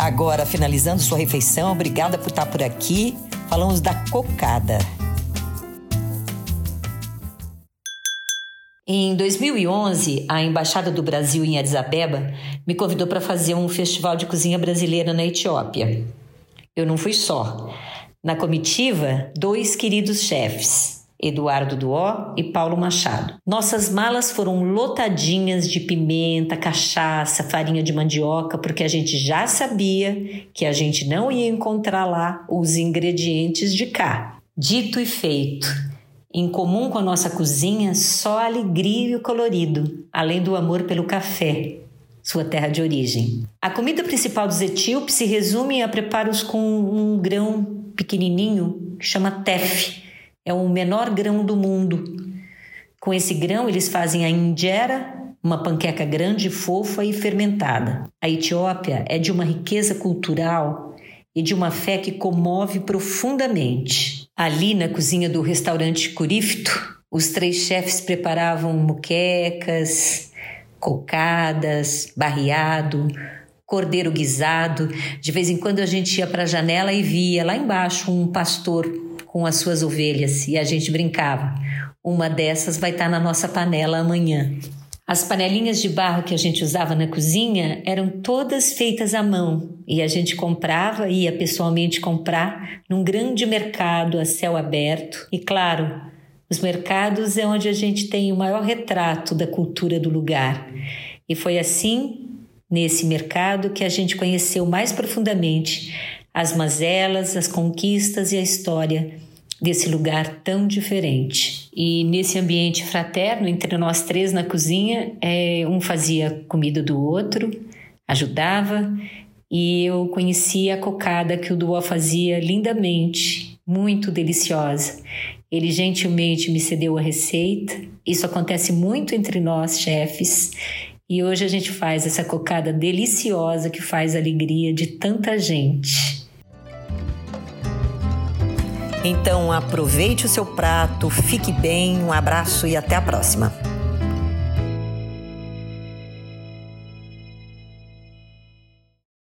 Agora, finalizando sua refeição, obrigada por estar por aqui. Falamos da cocada. Em 2011, a Embaixada do Brasil em Addis Abeba me convidou para fazer um festival de cozinha brasileira na Etiópia. Eu não fui só. Na comitiva, dois queridos chefes, Eduardo Duó e Paulo Machado. Nossas malas foram lotadinhas de pimenta, cachaça, farinha de mandioca, porque a gente já sabia que a gente não ia encontrar lá os ingredientes de cá. Dito e feito. Em comum com a nossa cozinha, só alegria e o colorido, além do amor pelo café, sua terra de origem. A comida principal dos etíopes se resume a preparos com um grão pequenininho que chama teff. É o menor grão do mundo. Com esse grão, eles fazem a injera, uma panqueca grande, fofa e fermentada. A Etiópia é de uma riqueza cultural e de uma fé que comove profundamente. Ali na cozinha do restaurante Curifto, os três chefes preparavam muquecas, cocadas, barreado, cordeiro guisado. De vez em quando a gente ia para a janela e via lá embaixo um pastor com as suas ovelhas e a gente brincava. Uma dessas vai estar tá na nossa panela amanhã. As panelinhas de barro que a gente usava na cozinha eram todas feitas à mão e a gente comprava, ia pessoalmente comprar num grande mercado a céu aberto. E claro, os mercados é onde a gente tem o maior retrato da cultura do lugar. E foi assim, nesse mercado, que a gente conheceu mais profundamente as mazelas, as conquistas e a história desse lugar tão diferente. E nesse ambiente fraterno, entre nós três na cozinha, é, um fazia comida do outro, ajudava, e eu conhecia a cocada que o Duó fazia lindamente, muito deliciosa. Ele gentilmente me cedeu a receita. Isso acontece muito entre nós, chefes. E hoje a gente faz essa cocada deliciosa que faz alegria de tanta gente. Então aproveite o seu prato, fique bem, um abraço e até a próxima.